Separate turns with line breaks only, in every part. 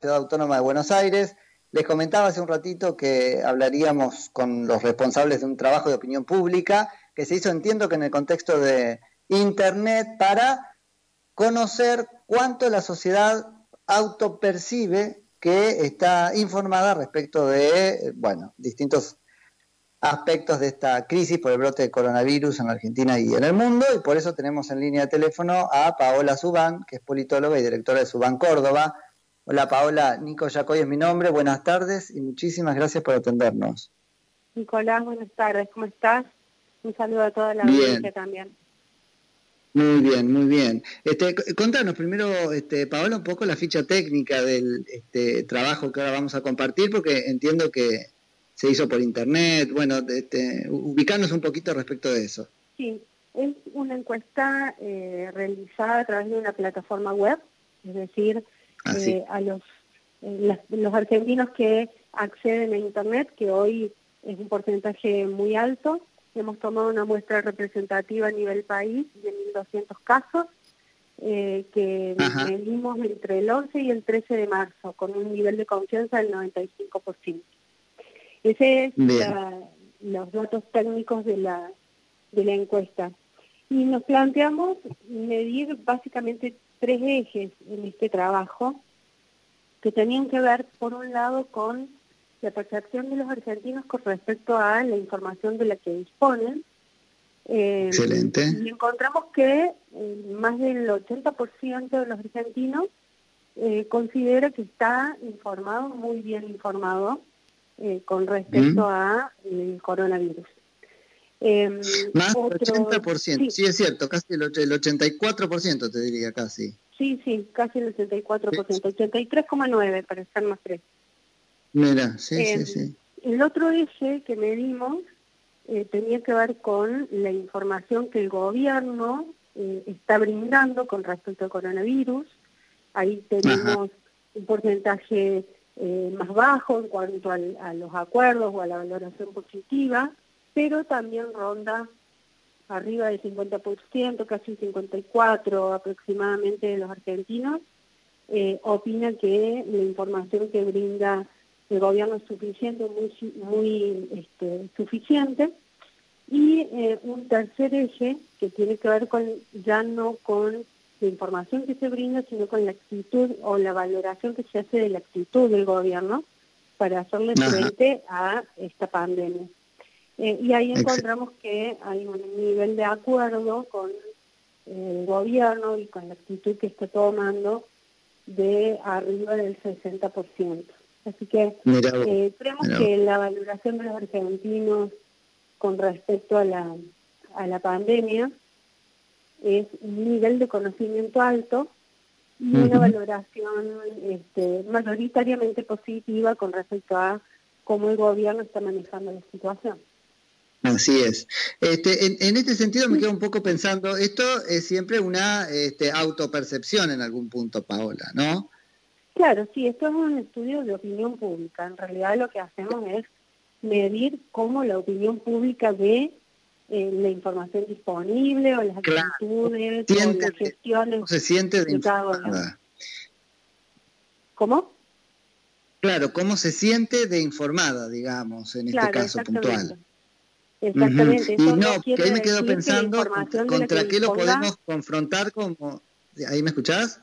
Ciudad Autónoma de Buenos Aires. Les comentaba hace un ratito que hablaríamos con los responsables de un trabajo de opinión pública que se hizo, entiendo que en el contexto de Internet, para conocer cuánto la sociedad autopercibe que está informada respecto de, bueno, distintos aspectos de esta crisis por el brote de coronavirus en Argentina y en el mundo, y por eso tenemos en línea de teléfono a Paola Subán, que es politóloga y directora de Subán Córdoba. Hola Paola, Nico Yacoy es mi nombre, buenas tardes y muchísimas gracias por atendernos.
Nicolás, buenas tardes, ¿cómo estás? Un saludo a toda la audiencia también.
Muy bien, muy bien. Este, contanos primero, este, Paola, un poco la ficha técnica del este, trabajo que ahora vamos a compartir, porque entiendo que se hizo por internet. Bueno, este, ubicarnos un poquito respecto de eso.
Sí, es una encuesta eh, realizada a través de una plataforma web, es decir, eh, a los, eh, los argentinos que acceden a internet, que hoy es un porcentaje muy alto. Hemos tomado una muestra representativa a nivel país de 1.200 casos que medimos entre el 11 y el 13 de marzo, con un nivel de confianza del 95%. Ese es los datos técnicos de la, de la encuesta. Y nos planteamos medir básicamente tres ejes en este trabajo que tenían que ver, por un lado, con la percepción de los argentinos con respecto a la información de la que disponen.
Eh, Excelente.
Y encontramos que eh, más del 80% de los argentinos eh, considera que está informado, muy bien informado, con respecto mm. a el coronavirus.
Em, Más del 80%, sí. es cierto, casi el, 84% te diría casi.
Sí, sí, casi el 84%, 83,9% para estar más fresco.
Mira, sí, sí, em, sí.
El otro eje que medimos eh, tenía que ver con la información que el gobierno eh, está brindando con respecto al coronavirus. Ahí tenemos un porcentaje eh, más bajo en cuanto a los acuerdos o a la valoración positiva, pero también ronda arriba del 50%, casi el 54% aproximadamente de los argentinos, eh, opinan que la información que brinda el gobierno es suficiente, muy, muy este, suficiente. Y eh, un tercer eje que tiene que ver con ya no con la información que se brinda, sino con la actitud o la valoración que se hace de la actitud del gobierno para hacerle frente a esta pandemia. Eh, y ahí encontramos que hay un nivel de acuerdo con el gobierno y con la actitud que está tomando de arriba del 60%. Así que eh, creemos que la valoración de los argentinos con respecto a la, a la pandemia es un nivel de conocimiento alto y una valoración este, mayoritariamente positiva con respecto a cómo el gobierno está manejando la situación.
Así es. Este, en, este sentido me quedo un poco pensando, esto es siempre una este, autopercepción en algún punto, Paola, ¿no?
Claro, sí, esto es un estudio de opinión pública. En realidad lo que hacemos es medir cómo la opinión pública ve eh, la información disponible o las actitudes o las gestiones.
se siente de, informada?
¿Cómo?
Claro, cómo se siente de informada, digamos, en este caso puntual.
Exactamente.
Y no, que ahí me quedo pensando contra qué lo podemos confrontar como... ¿Ahí me escuchás?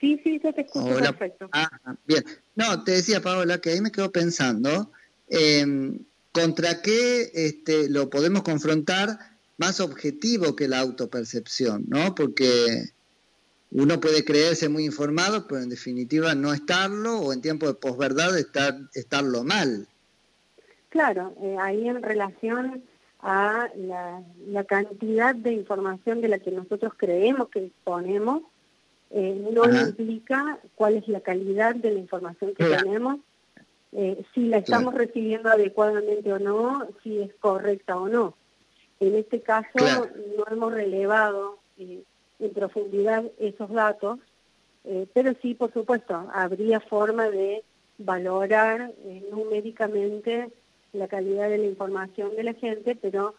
Sí, sí, yo te escucho perfecto.
Ah, bien. No, te decía, Paola, que ahí me quedo pensando... Eh, ¿Contra qué este, lo podemos confrontar más objetivo que la autopercepción? ¿no? Porque uno puede creerse muy informado, pero en definitiva no estarlo, o en tiempo de posverdad estar, estarlo mal.
Claro, eh, ahí en relación a la, cantidad de información de la que nosotros creemos que disponemos, eh, no implica cuál es la calidad de la información que tenemos eh, si la estamos recibiendo adecuadamente o no, si es correcta o no. En este caso no hemos relevado eh, en profundidad esos datos, pero sí, por supuesto, habría forma de valorar numéricamente la calidad de la información de la gente, pero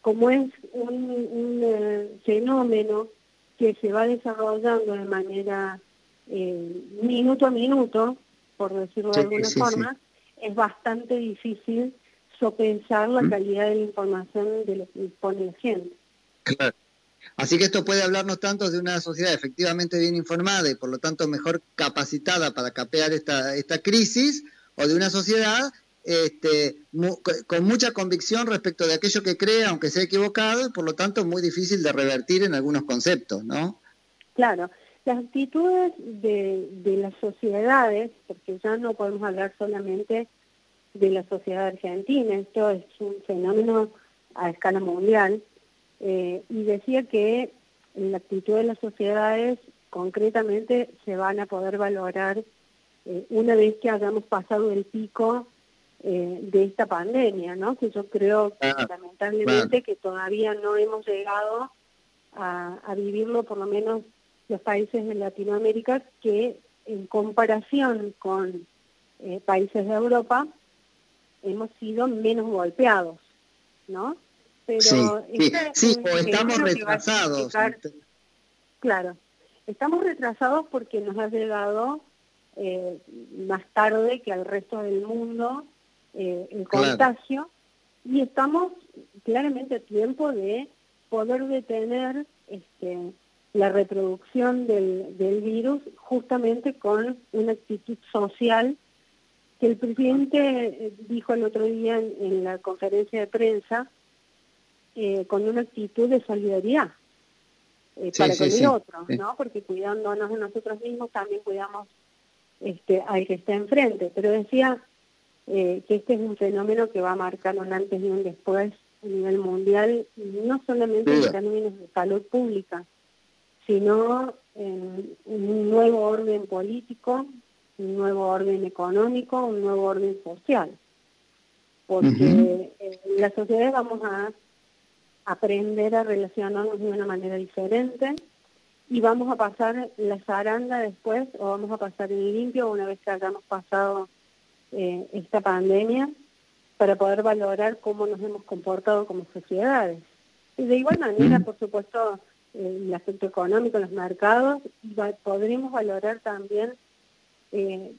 como es un, un fenómeno que se va desarrollando de manera eh, minuto a minuto, por decirlo de alguna forma, es bastante difícil sopensar la calidad de la información de lo que dispone la gente.
Claro. Así que esto puede hablarnos tanto de una sociedad efectivamente bien informada y por lo tanto mejor capacitada para capear esta, esta crisis, o de una sociedad este, con mucha convicción respecto de aquello que cree, aunque sea equivocado, y por lo tanto muy difícil de revertir en algunos conceptos, ¿no?
Claro, las actitudes de, de las sociedades, porque ya no podemos hablar solamente de la sociedad argentina, esto es un fenómeno a escala mundial, eh, y decía que la actitud de las sociedades concretamente se van a poder valorar eh, una vez que hayamos pasado el pico eh, de esta pandemia, ¿no? Que yo creo ah, lamentablemente que todavía no hemos llegado a, a, vivirlo, por lo menos los países de Latinoamérica, que en comparación con eh, países de Europa hemos sido menos golpeados, ¿no?
Pero sí, sí, o estamos retrasados.
Claro, estamos retrasados porque nos ha llegado eh, más tarde que al resto del mundo eh, el contagio y estamos claramente a tiempo de poder detener este, la reproducción del, del virus justamente con una actitud social que el presidente eh, dijo el otro día en, la conferencia de prensa eh, con una actitud de solidaridad eh, para con el otro, ¿no? Porque cuidándonos de nosotros mismos también cuidamos este, al que está enfrente. Pero decía eh, que este es un fenómeno que va a marcar un antes y un después a nivel mundial, no solamente en términos de salud pública, sino en un nuevo orden político, un nuevo orden económico, un nuevo orden social. Porque en la sociedad vamos a aprender a relacionarnos de una manera diferente y vamos a pasar la zaranda después o vamos a pasar el limpio una vez que hayamos pasado eh, esta pandemia para poder valorar cómo nos hemos comportado como sociedades. Y de igual manera, por supuesto, el aspecto económico, los mercados, podremos valorar también eh,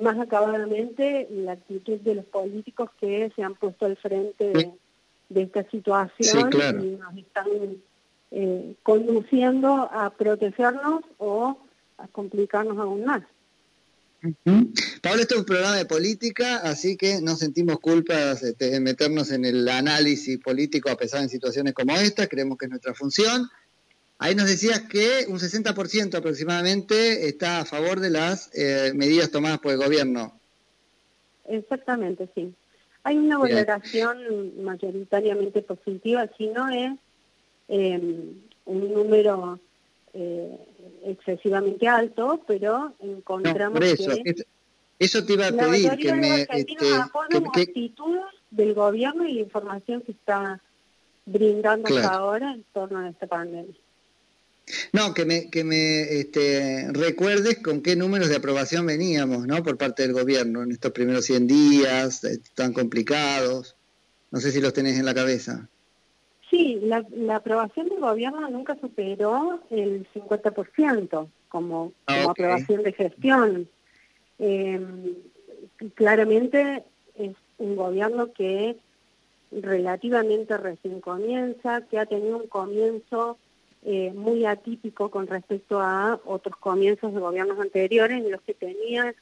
más acabadamente la actitud de los políticos que se han puesto al frente de, esta situación y nos están eh, conduciendo a protegernos o a complicarnos aún más.
Pablo, esto es un programa de política, así que no sentimos culpas este, de meternos en el análisis político a pesar de situaciones como esta, creemos que es nuestra función. Ahí nos decías que un 60% aproximadamente está a favor de las eh, medidas tomadas por el gobierno.
Exactamente, sí. Hay una valoración mayoritariamente positiva, si no es Em, un número eh, excesivamente alto, pero encontramos
eso,
que...
Eso te iba a pedir que me...
Este, actitudes del gobierno y la información que está brindando hasta ahora en torno a esta pandemia.
No, que me, que me este, recuerdes con qué números de aprobación veníamos, ¿no? Por parte del gobierno en estos primeros 100 días, eh, tan complicados. No sé si los tenés en la cabeza.
Sí, la, aprobación del gobierno nunca superó el 50% como, ah, como aprobación de gestión. Em, claramente es un gobierno que relativamente recién comienza, que ha tenido un comienzo eh, muy atípico con respecto a otros comienzos de gobiernos anteriores, en los que tenía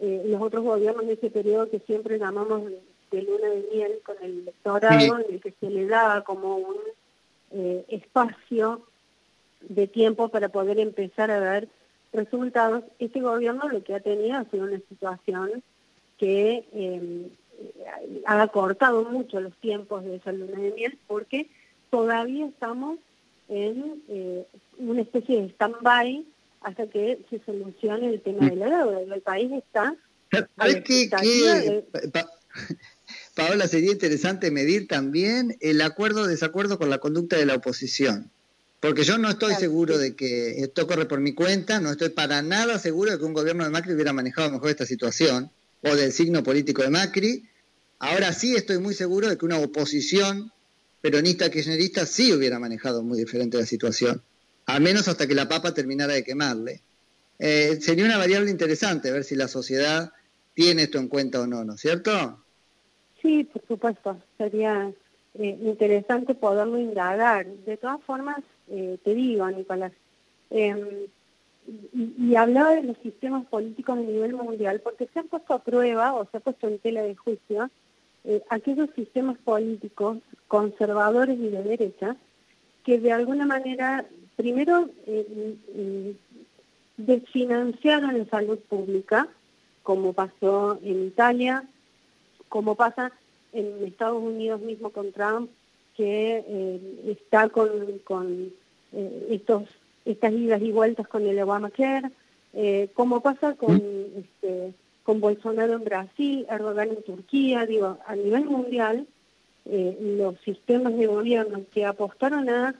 eh, los otros gobiernos de ese periodo que siempre llamamos de luna de miel con el electorado, en el que se le daba como un eh, espacio de tiempo para poder empezar a ver resultados. Este gobierno lo que ha tenido ha sido una situación que eh, ha cortado mucho los tiempos de esa luna de miel porque todavía estamos en eh, una especie de stand-by hasta que se solucione el tema de la deuda. El país está...
Paola, sería interesante medir también el acuerdo o desacuerdo con la conducta de la oposición. Porque yo no estoy seguro de que, esto corre por mi cuenta, no estoy para nada seguro de que un gobierno de Macri hubiera manejado mejor esta situación, o del signo político de Macri. Ahora sí estoy muy seguro de que una oposición peronista kirchnerista sí hubiera manejado muy diferente la situación, al menos hasta que la papa terminara de quemarle. eh, sería una variable interesante ver si la sociedad tiene esto en cuenta o no, ¿no es cierto?
Sí, por supuesto, sería eh, interesante poderlo indagar. De todas formas, eh, te digo, Nicolás, em, y, hablaba de los sistemas políticos a nivel mundial, porque se ha puesto a prueba o se ha puesto en tela de juicio eh, aquellos sistemas políticos conservadores y de derecha que de alguna manera, primero, desfinanciaron la salud pública, como pasó en Italia, como pasa en Estados Unidos mismo con Trump, que eh, está con, con eh, estos estas idas y vueltas con el Obamacare, eh, como pasa con, este, con Bolsonaro en Brasil, Erdogan en Turquía, digo, a nivel mundial, los sistemas de gobierno que apostaron a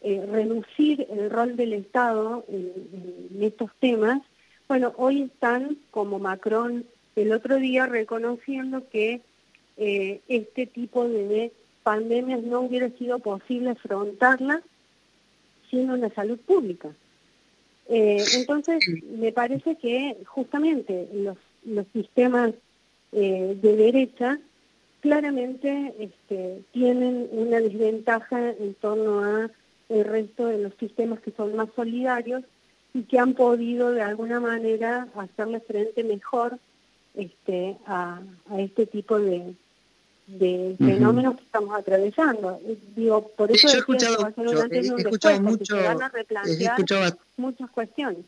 reducir el rol del Estado en estos temas, bueno, hoy están como Macron el otro día reconociendo que eh, este tipo de pandemias no hubiera sido posible afrontarlas sin una salud pública. Eh, entonces, me parece que justamente los, los sistemas eh, de derecha claramente este, tienen una desventaja en torno a el resto de los sistemas que son más solidarios y que han podido de alguna manera hacerle frente mejor este, a, este tipo de, de fenómenos que estamos atravesando. Digo, por eso
he escuchado, mucho, he, van a replantear
muchas cuestiones.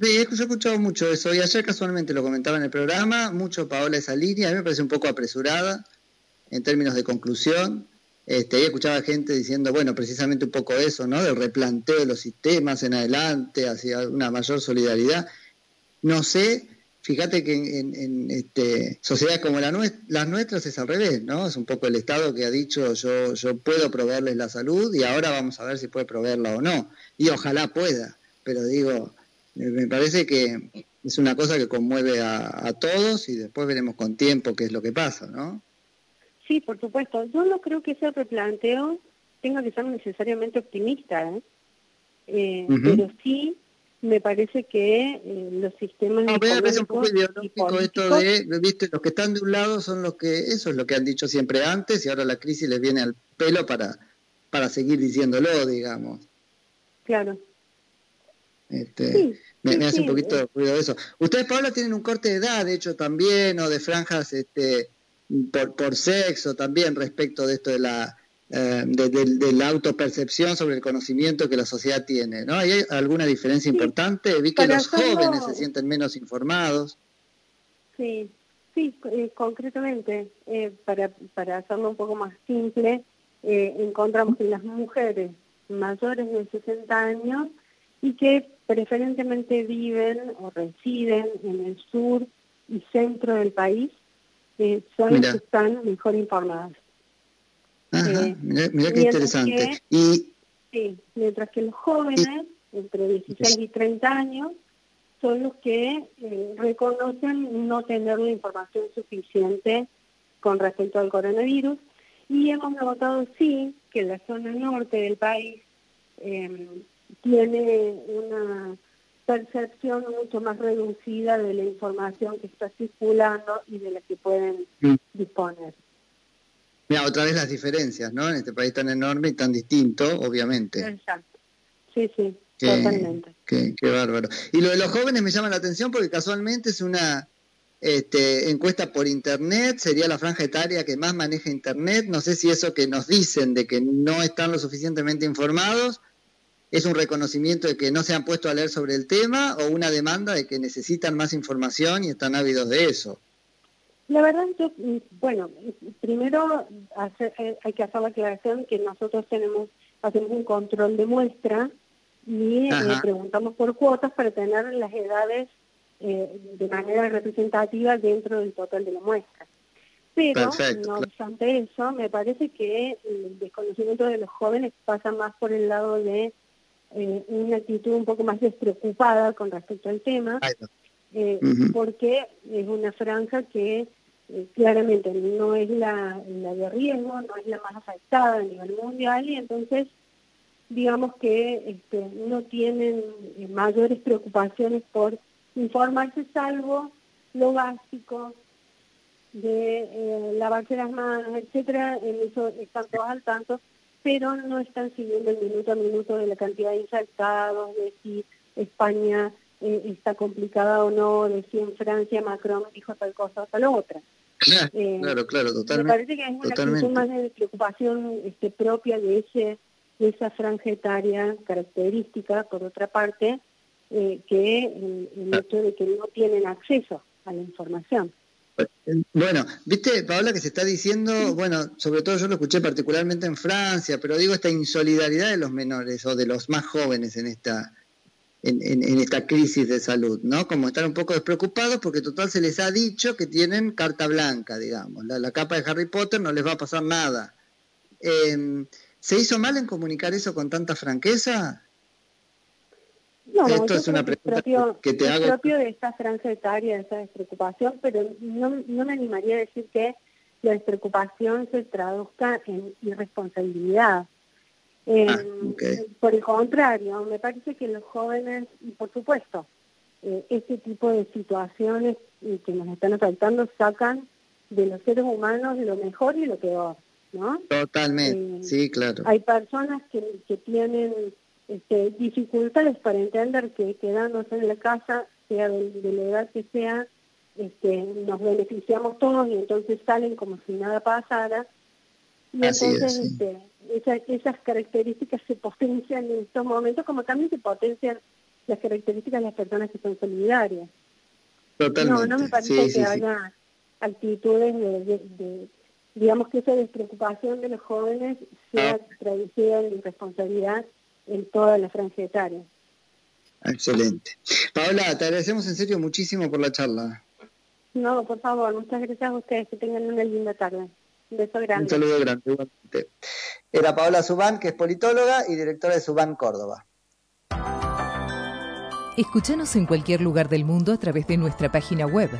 Sí, he escuchado mucho eso y ayer casualmente lo comentaba en el programa, mucho Paola esa línea, a mí me parece un poco apresurada en términos de conclusión, este, escuchaba gente diciendo, bueno, precisamente un poco eso, ¿no? Del replanteo de los sistemas en adelante, hacia una mayor solidaridad. No sé, fíjate que en, este, sociedades como la las nuestras es al revés, ¿no? Es un poco el Estado que ha dicho, yo, yo puedo proveerles la salud y ahora vamos a ver si puede proveerla o no. Y ojalá pueda, pero digo, me parece que es una cosa que conmueve a, a todos y después veremos con tiempo qué es lo que pasa, ¿no?
Sí, por supuesto. Yo no creo que ese replanteo tenga que ser necesariamente optimista, ¿eh? eh pero sí me parece que eh, los sistemas
no, me parece un poco ideológico esto de, viste, los que están de un lado son los que, eso es lo que han dicho siempre antes y ahora la crisis les viene al pelo para, para seguir diciéndolo, digamos.
Claro.
Este, me, hace un poquito de ruido eso. Ustedes, Pablo, tienen un corte de edad, de hecho, también, o de franjas este, por, por sexo también respecto de esto de la, eh, de, la autopercepción sobre el conocimiento que la sociedad tiene, ¿no? ¿Hay alguna diferencia importante? Vi que los jóvenes se sienten menos informados.
Sí, sí, eh, concretamente, eh, para, para hacerlo un poco más simple, encontramos que las mujeres mayores de 60 años y que preferentemente viven o residen en el sur y centro del país son las que están mejor informadas.
Ajá, eh, mira, qué interesante. y,
sí, mientras que los jóvenes, entre 16 y 30 años, son los que eh, reconocen no tener la información suficiente con respecto al coronavirus y hemos notado sí que la zona norte del país em, tiene una percepción mucho más reducida de la información que está circulando y de la que pueden mm. disponer.
Mira, otra vez las diferencias, ¿no? En este país tan enorme y tan distinto, obviamente.
Exacto. Sí, sí, totalmente.
Qué, bárbaro. Y lo de los jóvenes me llama la atención porque casualmente es una este, encuesta por Internet, sería la franja etaria que más maneja Internet. No sé si eso que nos dicen de que no están lo suficientemente informados ¿Es un reconocimiento de que no se han puesto a leer sobre el tema o una demanda de que necesitan más información y están ávidos de eso?
La verdad, yo, bueno, primero eh, hay que hacer la aclaración que nosotros tenemos hacemos un control de muestra y eh, preguntamos por cuotas para tener las edades eh, de manera representativa dentro del total de la muestra. Pero, no obstante eso, me parece que el desconocimiento de los jóvenes pasa más por el lado de eh, una actitud un poco más despreocupada con respecto al tema, eh, porque es una franja que eh, claramente no es la, de riesgo, no es la más afectada a nivel mundial y entonces digamos que este, no tienen mayores preocupaciones por informarse salvo lo básico de eh, lavarse las manos, etcétera, en eso están todos al tanto, pero no están siguiendo el minuto a minuto de la cantidad de infectados, de si España eh, está complicada o no, de si en Francia Macron dijo tal cosa o tal otra.
Claro, eh, claro, claro, totalmente.
Me parece que es una cuestión más de preocupación este, propia de ese de esa franja etaria característica, por otra parte, eh, que el hecho de que no tienen acceso a la información.
Bueno, viste, Paola, que se está diciendo, bueno, sobre todo yo lo escuché particularmente en Francia, pero digo esta insolidaridad de los menores o de los más jóvenes en esta en, esta crisis de salud, ¿no? Como estar un poco despreocupados porque total se les ha dicho que tienen carta blanca, digamos, la, capa de Harry Potter no les va a pasar nada. Em, ¿Se hizo mal en comunicar eso con tanta franqueza?
No, Esto es una pregunta que te hago. propio de esta franja etaria, de esa despreocupación, pero no, no me animaría a decir que la despreocupación se traduzca en irresponsabilidad. Ah, por el contrario, me parece que los jóvenes, por supuesto, eh, este tipo de situaciones que nos están afectando sacan de los seres humanos lo mejor y lo peor, ¿no?
Totalmente, eh, sí, claro.
Hay personas que, que tienen este, dificultades para entender que quedándose en la casa, sea de, la edad que sea, este, nos beneficiamos todos y entonces salen como si nada pasara. Y entonces este, esas características se potencian en estos momentos, como también se potencian las características de las personas que son solidarias.
Totalmente.
No, no me parece que haya actitudes de, digamos que esa despreocupación de los jóvenes sea ah. traducida en irresponsabilidad en toda la franja etaria.
Excelente. Paola, te agradecemos en serio muchísimo por la charla.
No, por favor, muchas gracias a ustedes. Que tengan una linda tarde. Un beso grande.
Un saludo grande, Era Paola Subán, que es politóloga y directora de Subán Córdoba.
Escúchanos en cualquier lugar del mundo a través de nuestra página web